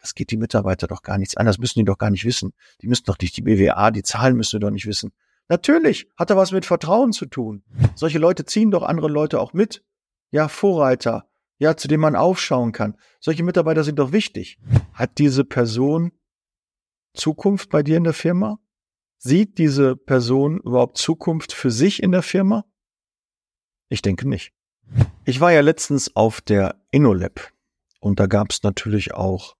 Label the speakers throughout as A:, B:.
A: das geht die Mitarbeiter doch gar nichts an, das müssen die doch gar nicht wissen. Die müssen doch nicht die BWA, die Zahlen müssen wir doch nicht wissen. Natürlich hat er was mit Vertrauen zu tun. Solche Leute ziehen doch andere Leute auch mit. Ja, Vorreiter, ja, zu dem man aufschauen kann. Solche Mitarbeiter sind doch wichtig. Hat diese Person Zukunft bei dir in der Firma? Sieht diese Person überhaupt Zukunft für sich in der Firma? Ich denke nicht. Ich war ja letztens auf der InnoLab und da gab es natürlich auch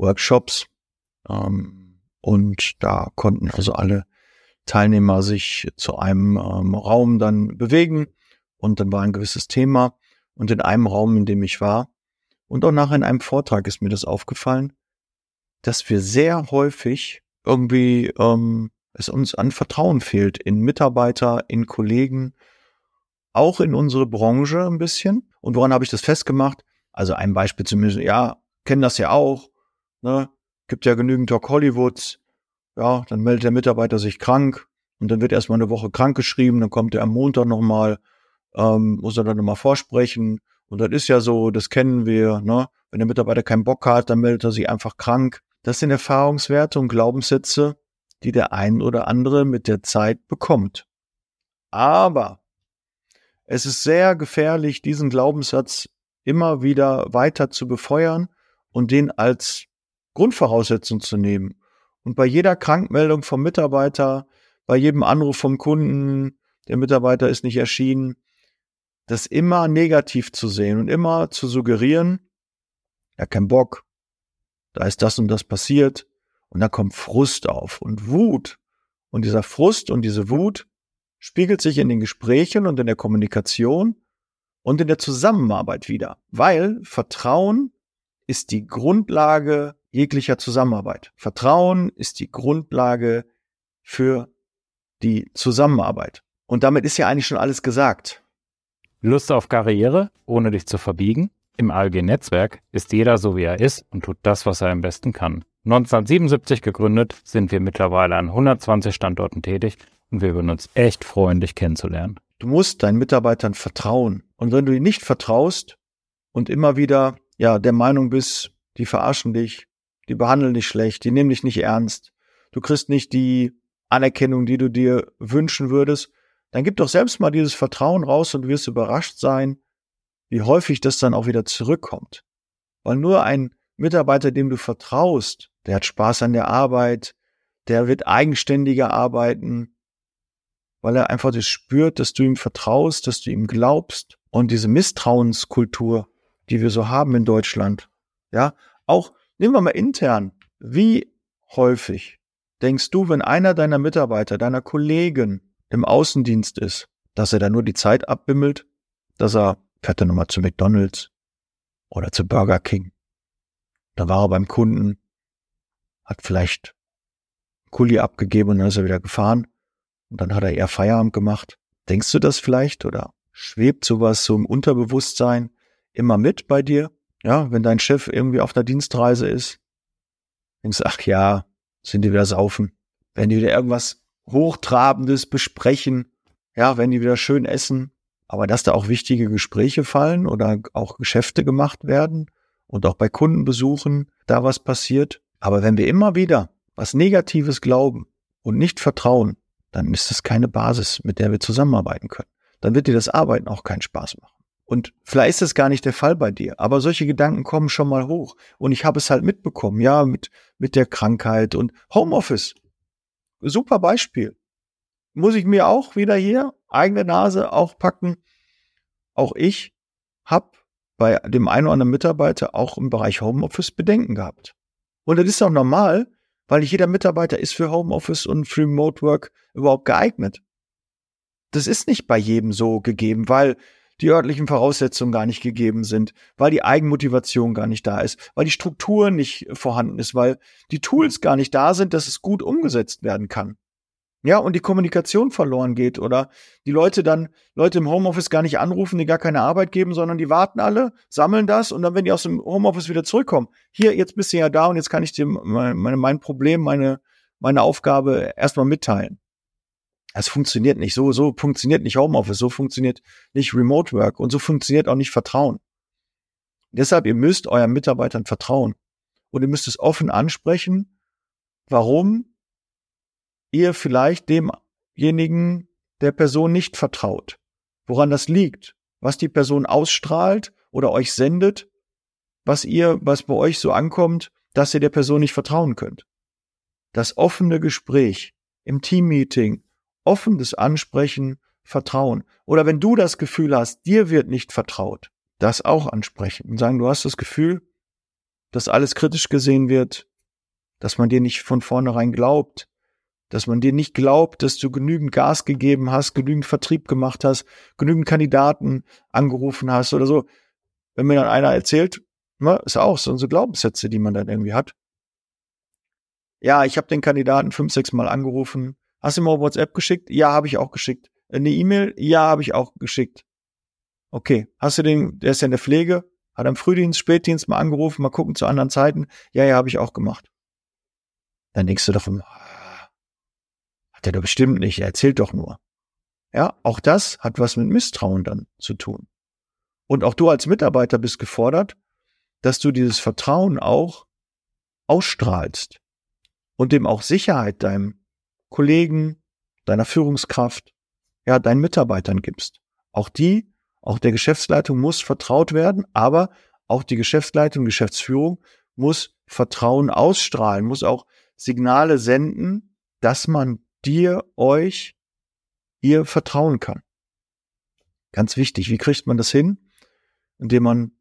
A: Workshops ähm, und da konnten also alle Teilnehmer sich zu einem ähm, Raum dann bewegen und dann war ein gewisses Thema und in einem Raum, in dem ich war und auch nachher in einem Vortrag ist mir das aufgefallen, dass wir sehr häufig irgendwie ähm, es uns an Vertrauen fehlt in Mitarbeiter, in Kollegen, auch in unsere Branche ein bisschen. Und woran habe ich das festgemacht? Also ein Beispiel zumindest, ja, kennen das ja auch, ne? Gibt ja genügend Talk Hollywoods. Ja, dann meldet der Mitarbeiter sich krank und dann wird erstmal eine Woche krank geschrieben, dann kommt er am Montag nochmal, ähm, muss er dann nochmal vorsprechen. Und das ist ja so, das kennen wir, ne? Wenn der Mitarbeiter keinen Bock hat, dann meldet er sich einfach krank. Das sind Erfahrungswerte und Glaubenssätze, die der ein oder andere mit der Zeit bekommt. Aber es ist sehr gefährlich, diesen Glaubenssatz immer wieder weiter zu befeuern und den als Grundvoraussetzung zu nehmen. Und bei jeder Krankmeldung vom Mitarbeiter, bei jedem Anruf vom Kunden, der Mitarbeiter ist nicht erschienen, das immer negativ zu sehen und immer zu suggerieren, ja, kein Bock, da ist das und das passiert, und da kommt Frust auf und Wut. Und dieser Frust und diese Wut spiegelt sich in den Gesprächen und in der Kommunikation und in der Zusammenarbeit wieder, weil Vertrauen ist die Grundlage jeglicher Zusammenarbeit. Vertrauen ist die Grundlage für die Zusammenarbeit. Und damit ist ja eigentlich schon alles gesagt.
B: Lust auf Karriere, ohne dich zu verbiegen? Im ALG-Netzwerk ist jeder so, wie er ist und tut das, was er am besten kann. 1977 gegründet, sind wir mittlerweile an 120 Standorten tätig und wir würden uns echt freuen, dich kennenzulernen.
A: Du musst deinen Mitarbeitern vertrauen. Und wenn du ihnen nicht vertraust und immer wieder, ja, der Meinung bist, die verarschen dich, die behandeln dich schlecht, die nehmen dich nicht ernst, du kriegst nicht die Anerkennung, die du dir wünschen würdest, dann gib doch selbst mal dieses Vertrauen raus und du wirst überrascht sein, wie häufig das dann auch wieder zurückkommt. Weil nur ein Mitarbeiter, dem du vertraust, der hat Spaß an der Arbeit, der wird eigenständiger arbeiten, weil er einfach das spürt, dass du ihm vertraust, dass du ihm glaubst. Und diese Misstrauenskultur, die wir so haben in Deutschland, ja, auch nehmen wir mal intern, wie häufig denkst du, wenn einer deiner Mitarbeiter, deiner Kollegen im Außendienst ist, dass er da nur die Zeit abbimmelt, dass er fährt er nochmal zu McDonalds oder zu Burger King. Da war er beim Kunden, hat vielleicht Kuli abgegeben und dann ist er wieder gefahren. Und dann hat er eher Feierabend gemacht. Denkst du das vielleicht oder schwebt sowas so im Unterbewusstsein immer mit bei dir? Ja, wenn dein Chef irgendwie auf einer Dienstreise ist, denkst du, ach ja, sind die wieder saufen. Wenn die wieder irgendwas Hochtrabendes besprechen, ja, wenn die wieder schön essen, aber dass da auch wichtige Gespräche fallen oder auch Geschäfte gemacht werden und auch bei Kundenbesuchen da was passiert. Aber wenn wir immer wieder was Negatives glauben und nicht vertrauen, dann ist das keine Basis, mit der wir zusammenarbeiten können. Dann wird dir das Arbeiten auch keinen Spaß machen. Und vielleicht ist das gar nicht der Fall bei dir, aber solche Gedanken kommen schon mal hoch. Und ich habe es halt mitbekommen, ja, mit, mit der Krankheit und Homeoffice. Super Beispiel. Muss ich mir auch wieder hier eigene Nase auch packen. Auch ich habe bei dem einen oder anderen Mitarbeiter auch im Bereich Homeoffice Bedenken gehabt. Und das ist auch normal, weil jeder Mitarbeiter ist für Homeoffice und für Remote Work überhaupt geeignet. Das ist nicht bei jedem so gegeben, weil die örtlichen Voraussetzungen gar nicht gegeben sind, weil die Eigenmotivation gar nicht da ist, weil die Struktur nicht vorhanden ist, weil die Tools gar nicht da sind, dass es gut umgesetzt werden kann. Ja, und die Kommunikation verloren geht oder die Leute dann, Leute im Homeoffice gar nicht anrufen, die gar keine Arbeit geben, sondern die warten alle, sammeln das und dann, wenn die aus dem Homeoffice wieder zurückkommen, hier, jetzt bist du ja da und jetzt kann ich dir mein, mein Problem, meine, meine Aufgabe erstmal mitteilen. Es funktioniert nicht so, so funktioniert nicht Homeoffice, so funktioniert nicht Remote Work und so funktioniert auch nicht Vertrauen. Deshalb, ihr müsst euren Mitarbeitern vertrauen. und ihr müsst es offen ansprechen, warum ihr vielleicht demjenigen der Person nicht vertraut, woran das liegt, was die Person ausstrahlt oder euch sendet, was ihr, was bei euch so ankommt, dass ihr der Person nicht vertrauen könnt. Das offene Gespräch im Teammeeting, offenes Ansprechen, Vertrauen. Oder wenn du das Gefühl hast, dir wird nicht vertraut, das auch ansprechen und sagen, du hast das Gefühl, dass alles kritisch gesehen wird, dass man dir nicht von vornherein glaubt, dass man dir nicht glaubt, dass du genügend Gas gegeben hast, genügend Vertrieb gemacht hast, genügend Kandidaten angerufen hast oder so. Wenn mir dann einer erzählt, na, ist auch so unsere Glaubenssätze, die man dann irgendwie hat. Ja, ich habe den Kandidaten fünf, sechs Mal angerufen. Hast du mal WhatsApp geschickt? Ja, habe ich auch geschickt. Eine E-Mail? Ja, habe ich auch geschickt. Okay, hast du den, der ist ja in der Pflege, hat am Frühdienst, Spätdienst mal angerufen, mal gucken zu anderen Zeiten. Ja, ja, habe ich auch gemacht. Dann denkst du davon, hat er doch bestimmt nicht, er erzählt doch nur. Ja, auch das hat was mit Misstrauen dann zu tun. Und auch du als Mitarbeiter bist gefordert, dass du dieses Vertrauen auch ausstrahlst und dem auch Sicherheit deinem Kollegen, deiner Führungskraft, ja, deinen Mitarbeitern gibst. Auch die, auch der Geschäftsleitung muss vertraut werden, aber auch die Geschäftsleitung, Geschäftsführung muss Vertrauen ausstrahlen, muss auch Signale senden, dass man dir, euch, ihr vertrauen kann. Ganz wichtig. Wie kriegt man das hin? Indem man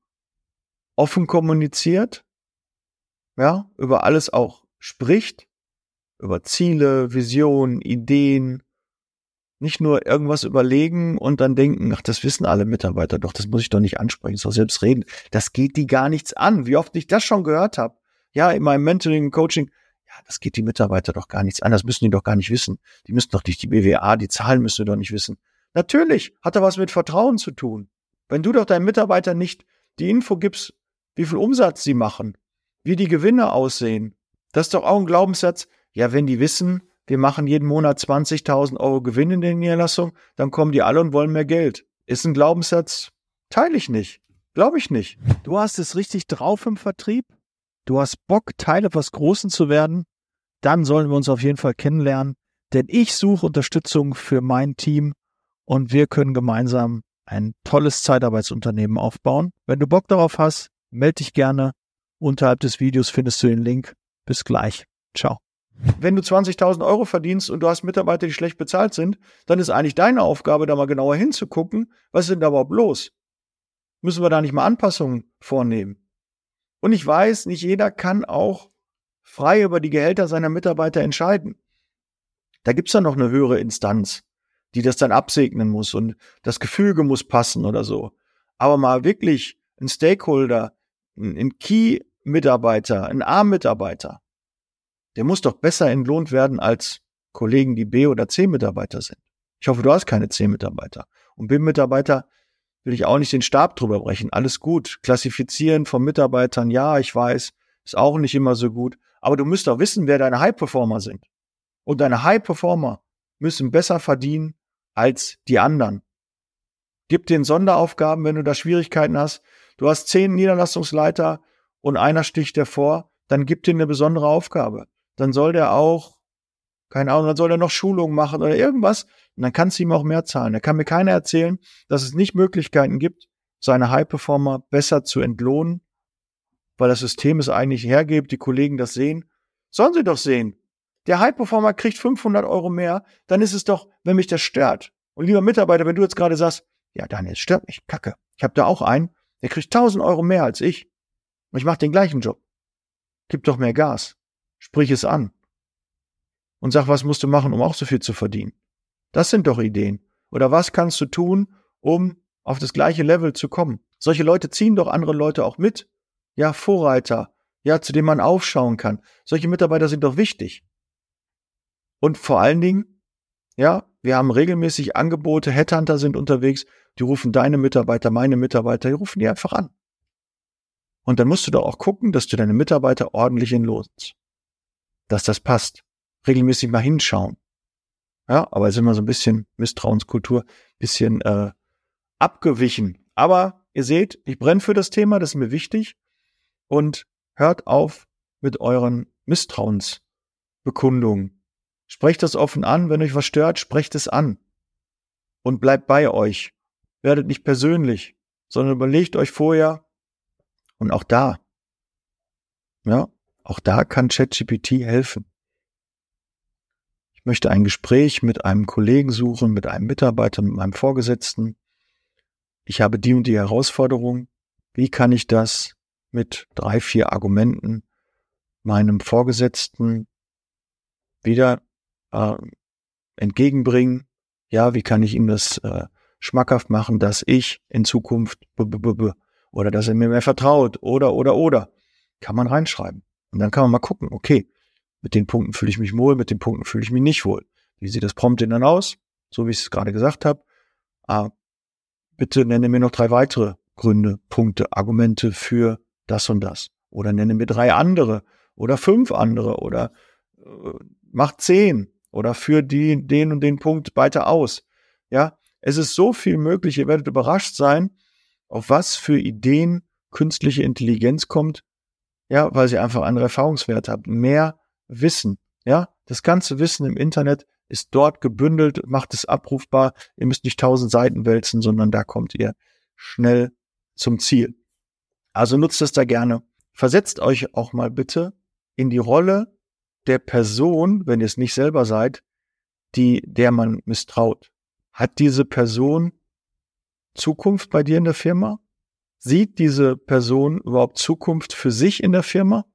A: offen kommuniziert, ja, über alles auch spricht, über Ziele, Visionen, Ideen, nicht nur irgendwas überlegen und dann denken, ach, das wissen alle Mitarbeiter doch, das muss ich doch nicht ansprechen, soll selbst reden. Das geht die gar nichts an. Wie oft ich das schon gehört habe. Ja, in meinem Mentoring, Coaching, ja, das geht die Mitarbeiter doch gar nichts an, das müssen die doch gar nicht wissen. Die müssen doch nicht die BWA, die Zahlen müssen die doch nicht wissen. Natürlich hat da was mit Vertrauen zu tun. Wenn du doch deinen Mitarbeitern nicht die Info gibst, wie viel Umsatz sie machen, wie die Gewinne aussehen, das ist doch auch ein Glaubenssatz. Ja, wenn die wissen, wir machen jeden Monat 20.000 Euro Gewinn in der Niederlassung, dann kommen die alle und wollen mehr Geld. Ist ein Glaubenssatz, teile ich nicht. Glaube ich nicht. Du hast es richtig drauf im Vertrieb. Du hast Bock, Teil etwas Großen zu werden. Dann sollen wir uns auf jeden Fall kennenlernen. Denn ich suche Unterstützung für mein Team und wir können gemeinsam ein tolles Zeitarbeitsunternehmen aufbauen. Wenn du Bock darauf hast, melde dich gerne. Unterhalb des Videos findest du den Link. Bis gleich. Ciao. Wenn du 20.000 Euro verdienst und du hast Mitarbeiter, die schlecht bezahlt sind, dann ist eigentlich deine Aufgabe, da mal genauer hinzugucken, was ist denn da überhaupt los? Müssen wir da nicht mal Anpassungen vornehmen? Und ich weiß, nicht jeder kann auch frei über die Gehälter seiner Mitarbeiter entscheiden. Da gibt's dann noch eine höhere Instanz, die das dann absegnen muss und das Gefüge muss passen oder so. Aber mal wirklich ein Stakeholder, ein Key-Mitarbeiter, ein A-Mitarbeiter, der muss doch besser entlohnt werden als Kollegen, die B- oder C-Mitarbeiter sind. Ich hoffe, du hast keine C-Mitarbeiter. Und B-Mitarbeiter will ich auch nicht den Stab drüber brechen. Alles gut. Klassifizieren von Mitarbeitern, ja, ich weiß, ist auch nicht immer so gut. Aber du müsst doch wissen, wer deine High-Performer sind. Und deine High-Performer müssen besser verdienen als die anderen. Gib den Sonderaufgaben, wenn du da Schwierigkeiten hast. Du hast zehn Niederlassungsleiter und einer sticht hervor, dann gib dir eine besondere Aufgabe dann soll der auch, keine Ahnung, dann soll er noch Schulungen machen oder irgendwas. Und dann kannst du ihm auch mehr zahlen. Da kann mir keiner erzählen, dass es nicht Möglichkeiten gibt, seine High-Performer besser zu entlohnen, weil das System es eigentlich hergibt, die Kollegen das sehen. Sollen sie doch sehen. Der High-Performer kriegt 500 Euro mehr, dann ist es doch, wenn mich das stört. Und lieber Mitarbeiter, wenn du jetzt gerade sagst, ja, Daniel, es stört mich, kacke. Ich habe da auch einen, der kriegt 1000 Euro mehr als ich. Und ich mache den gleichen Job. Gib doch mehr Gas. Sprich es an. Und sag, was musst du machen, um auch so viel zu verdienen? Das sind doch Ideen. Oder was kannst du tun, um auf das gleiche Level zu kommen? Solche Leute ziehen doch andere Leute auch mit. Ja, Vorreiter. Ja, zu dem man aufschauen kann. Solche Mitarbeiter sind doch wichtig. Und vor allen Dingen, ja, wir haben regelmäßig Angebote, Headhunter sind unterwegs, die rufen deine Mitarbeiter, meine Mitarbeiter, die rufen die einfach an. Und dann musst du doch auch gucken, dass du deine Mitarbeiter ordentlich entlohnst dass das passt. Regelmäßig mal hinschauen. Ja, aber es ist immer so ein bisschen Misstrauenskultur, bisschen äh, abgewichen. Aber ihr seht, ich brenne für das Thema, das ist mir wichtig. Und hört auf, mit euren Misstrauensbekundungen. Sprecht das offen an, wenn euch was stört, sprecht es an. Und bleibt bei euch. Werdet nicht persönlich, sondern überlegt euch vorher. Und auch da, ja, auch da kann ChatGPT helfen. Ich möchte ein Gespräch mit einem Kollegen suchen, mit einem Mitarbeiter, mit meinem Vorgesetzten. Ich habe die und die Herausforderung. Wie kann ich das mit drei, vier Argumenten meinem Vorgesetzten wieder äh, entgegenbringen? Ja, wie kann ich ihm das äh, schmackhaft machen, dass ich in Zukunft oder dass er mir mehr vertraut oder oder oder kann man reinschreiben. Und dann kann man mal gucken, okay, mit den Punkten fühle ich mich wohl, mit den Punkten fühle ich mich nicht wohl. Wie sieht das Prompt denn dann aus? So wie ich es gerade gesagt habe. Ah, bitte nenne mir noch drei weitere Gründe, Punkte, Argumente für das und das. Oder nenne mir drei andere oder fünf andere oder äh, mach zehn oder für die, den und den Punkt weiter aus. Ja, es ist so viel möglich. Ihr werdet überrascht sein, auf was für Ideen künstliche Intelligenz kommt. Ja, weil sie einfach andere Erfahrungswerte hat. Mehr Wissen. Ja, das ganze Wissen im Internet ist dort gebündelt, macht es abrufbar. Ihr müsst nicht tausend Seiten wälzen, sondern da kommt ihr schnell zum Ziel. Also nutzt es da gerne. Versetzt euch auch mal bitte in die Rolle der Person, wenn ihr es nicht selber seid, die, der man misstraut. Hat diese Person Zukunft bei dir in der Firma? Sieht diese Person überhaupt Zukunft für sich in der Firma?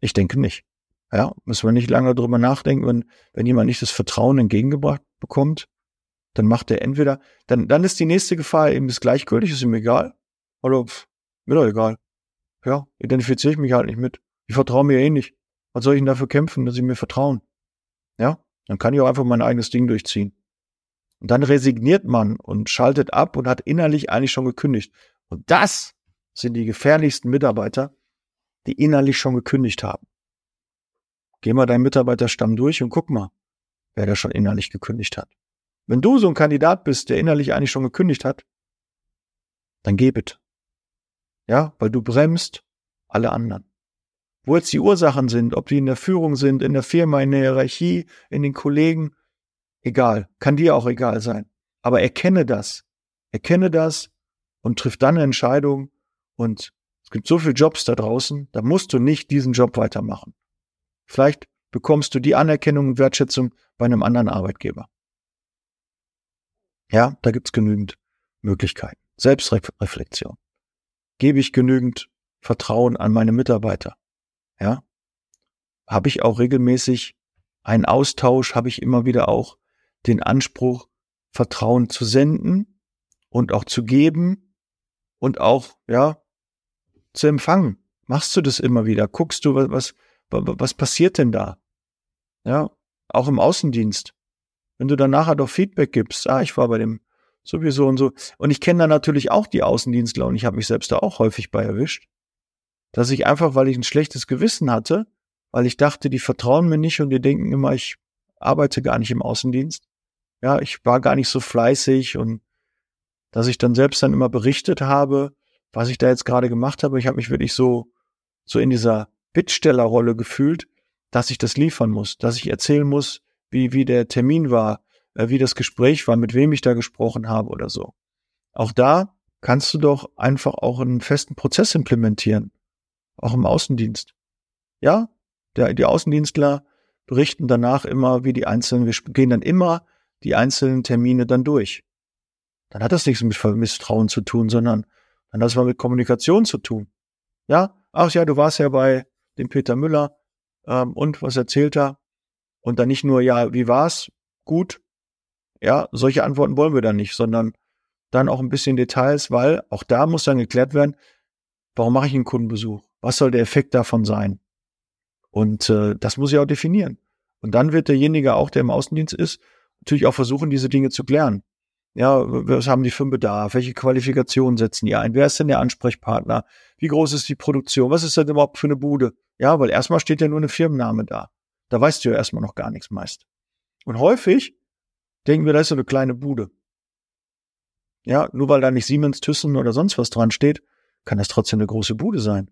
A: Ich denke nicht. Ja, müssen wir nicht lange drüber nachdenken, wenn, wenn jemand nicht das Vertrauen entgegengebracht bekommt, dann macht er entweder, dann, dann ist die nächste Gefahr eben das gleichgültig, ist ihm egal. Oder pff, mir doch egal. Ja, identifiziere ich mich halt nicht mit. Ich vertraue mir eh nicht. Was soll ich denn dafür kämpfen, dass sie mir vertrauen? Ja, dann kann ich auch einfach mein eigenes Ding durchziehen. Und dann resigniert man und schaltet ab und hat innerlich eigentlich schon gekündigt. Und das sind die gefährlichsten Mitarbeiter, die innerlich schon gekündigt haben. Geh mal deinen Mitarbeiterstamm durch und guck mal, wer da schon innerlich gekündigt hat. Wenn du so ein Kandidat bist, der innerlich eigentlich schon gekündigt hat, dann geh bitte. Ja, weil du bremst alle anderen. Wo jetzt die Ursachen sind, ob die in der Führung sind, in der Firma, in der Hierarchie, in den Kollegen, egal, kann dir auch egal sein. Aber erkenne das. Erkenne das und triff dann eine Entscheidung und es gibt so viele Jobs da draußen, da musst du nicht diesen Job weitermachen. Vielleicht bekommst du die Anerkennung und Wertschätzung bei einem anderen Arbeitgeber. Ja, da gibt's genügend Möglichkeiten. Selbstreflexion. Gebe ich genügend Vertrauen an meine Mitarbeiter? Ja? Habe ich auch regelmäßig einen Austausch? Habe ich immer wieder auch den Anspruch, Vertrauen zu senden und auch zu geben und auch, ja, zu empfangen? Machst du das immer wieder? Guckst du, was, was passiert denn da? Ja, auch im Außendienst. Wenn du dann nachher doch Feedback gibst, ah, ich war bei dem sowieso und so. Und ich kenne da natürlich auch die Außendienstler und ich habe mich selbst da auch häufig bei erwischt, dass ich einfach, weil ich ein schlechtes Gewissen hatte, weil ich dachte, die vertrauen mir nicht und die denken immer, ich arbeite gar nicht im Außendienst. Ja, ich war gar nicht so fleißig und dass ich dann selbst dann immer berichtet habe, was ich da jetzt gerade gemacht habe. Ich habe mich wirklich so, so in dieser Bittstellerrolle gefühlt, dass ich das liefern muss, dass ich erzählen muss, wie, wie der Termin war, äh, wie das Gespräch war, mit wem ich da gesprochen habe oder so. Auch da kannst du doch einfach auch einen festen Prozess implementieren. Auch im Außendienst. Ja, der, die Außendienstler berichten danach immer, wie die einzelnen, wir gehen dann immer die einzelnen Termine dann durch. Dann hat das nichts mit Misstrauen zu tun, sondern dann hat es mal mit Kommunikation zu tun. Ja, ach ja, du warst ja bei den Peter Müller. Ähm, und was erzählt er? Und dann nicht nur, ja, wie war's? Gut. Ja, solche Antworten wollen wir dann nicht, sondern dann auch ein bisschen Details, weil auch da muss dann geklärt werden, warum mache ich einen Kundenbesuch? Was soll der Effekt davon sein? Und äh, das muss ich auch definieren. Und dann wird derjenige auch, der im Außendienst ist, natürlich auch versuchen, diese Dinge zu klären. Ja, was haben die für einen Bedarf? Welche Qualifikationen setzen die ein? Wer ist denn der Ansprechpartner? Wie groß ist die Produktion? Was ist denn überhaupt für eine Bude? Ja, weil erstmal steht ja nur eine Firmenname da. Da weißt du ja erstmal noch gar nichts meist. Und häufig denken wir, da ist so eine kleine Bude. Ja, nur weil da nicht Siemens, Thyssen oder sonst was dran steht, kann das trotzdem eine große Bude sein.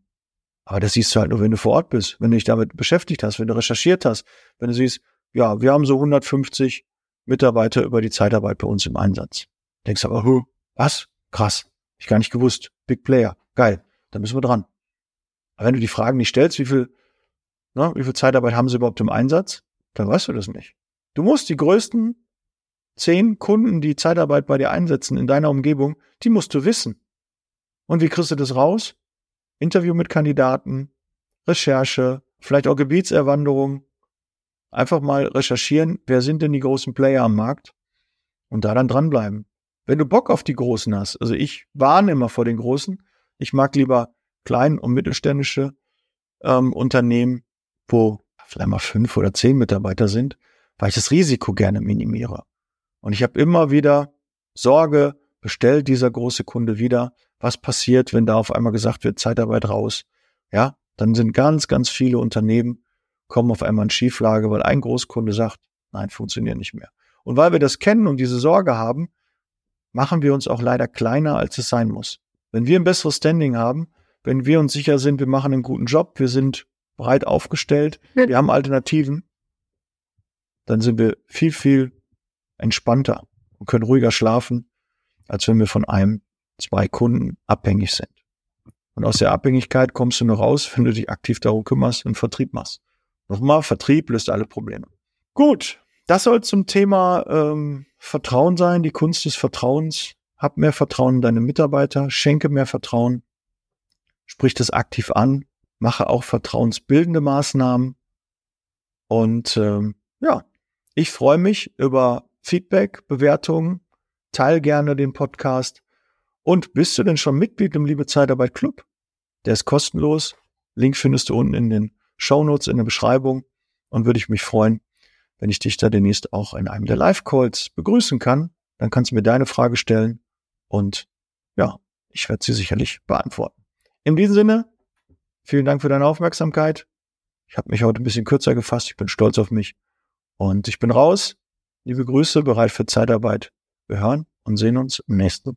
A: Aber das siehst du halt nur, wenn du vor Ort bist, wenn du dich damit beschäftigt hast, wenn du recherchiert hast, wenn du siehst, ja, wir haben so 150 Mitarbeiter über die Zeitarbeit bei uns im Einsatz. Denkst aber, huh, was? Krass. Ich gar nicht gewusst. Big Player. Geil. Da müssen wir dran. Aber wenn du die Fragen nicht stellst, wie viel, ne, wie viel Zeitarbeit haben sie überhaupt im Einsatz, dann weißt du das nicht. Du musst die größten zehn Kunden, die Zeitarbeit bei dir einsetzen in deiner Umgebung, die musst du wissen. Und wie kriegst du das raus? Interview mit Kandidaten, Recherche, vielleicht auch Gebietserwanderung. Einfach mal recherchieren, wer sind denn die großen Player am Markt und da dann dranbleiben. Wenn du Bock auf die Großen hast, also ich warne immer vor den Großen, ich mag lieber klein- und mittelständische ähm, Unternehmen, wo vielleicht mal fünf oder zehn Mitarbeiter sind, weil ich das Risiko gerne minimiere. Und ich habe immer wieder Sorge, bestellt dieser große Kunde wieder, was passiert, wenn da auf einmal gesagt wird, Zeitarbeit raus. Ja, dann sind ganz, ganz viele Unternehmen, kommen auf einmal in Schieflage, weil ein Großkunde sagt, nein, funktioniert nicht mehr. Und weil wir das kennen und diese Sorge haben, machen wir uns auch leider kleiner, als es sein muss. Wenn wir ein besseres Standing haben, wenn wir uns sicher sind, wir machen einen guten Job, wir sind breit aufgestellt, wir haben Alternativen, dann sind wir viel, viel entspannter und können ruhiger schlafen, als wenn wir von einem zwei Kunden abhängig sind. Und aus der Abhängigkeit kommst du nur raus, wenn du dich aktiv darum kümmerst und Vertrieb machst. Nochmal, Vertrieb löst alle Probleme. Gut, das soll zum Thema ähm, Vertrauen sein, die Kunst des Vertrauens. Hab mehr Vertrauen in deine Mitarbeiter, schenke mehr Vertrauen, sprich das aktiv an, mache auch vertrauensbildende Maßnahmen. Und ähm, ja, ich freue mich über Feedback, Bewertungen, teil gerne den Podcast und bist du denn schon Mitglied im Liebe Zeitarbeit Club? Der ist kostenlos. Link findest du unten in den Show Notes in der Beschreibung und würde ich mich freuen, wenn ich dich da demnächst auch in einem der Live-Calls begrüßen kann. Dann kannst du mir deine Frage stellen und ja, ich werde sie sicherlich beantworten. In diesem Sinne, vielen Dank für deine Aufmerksamkeit. Ich habe mich heute ein bisschen kürzer gefasst. Ich bin stolz auf mich und ich bin raus. Liebe Grüße, bereit für Zeitarbeit. Wir hören und sehen uns im nächsten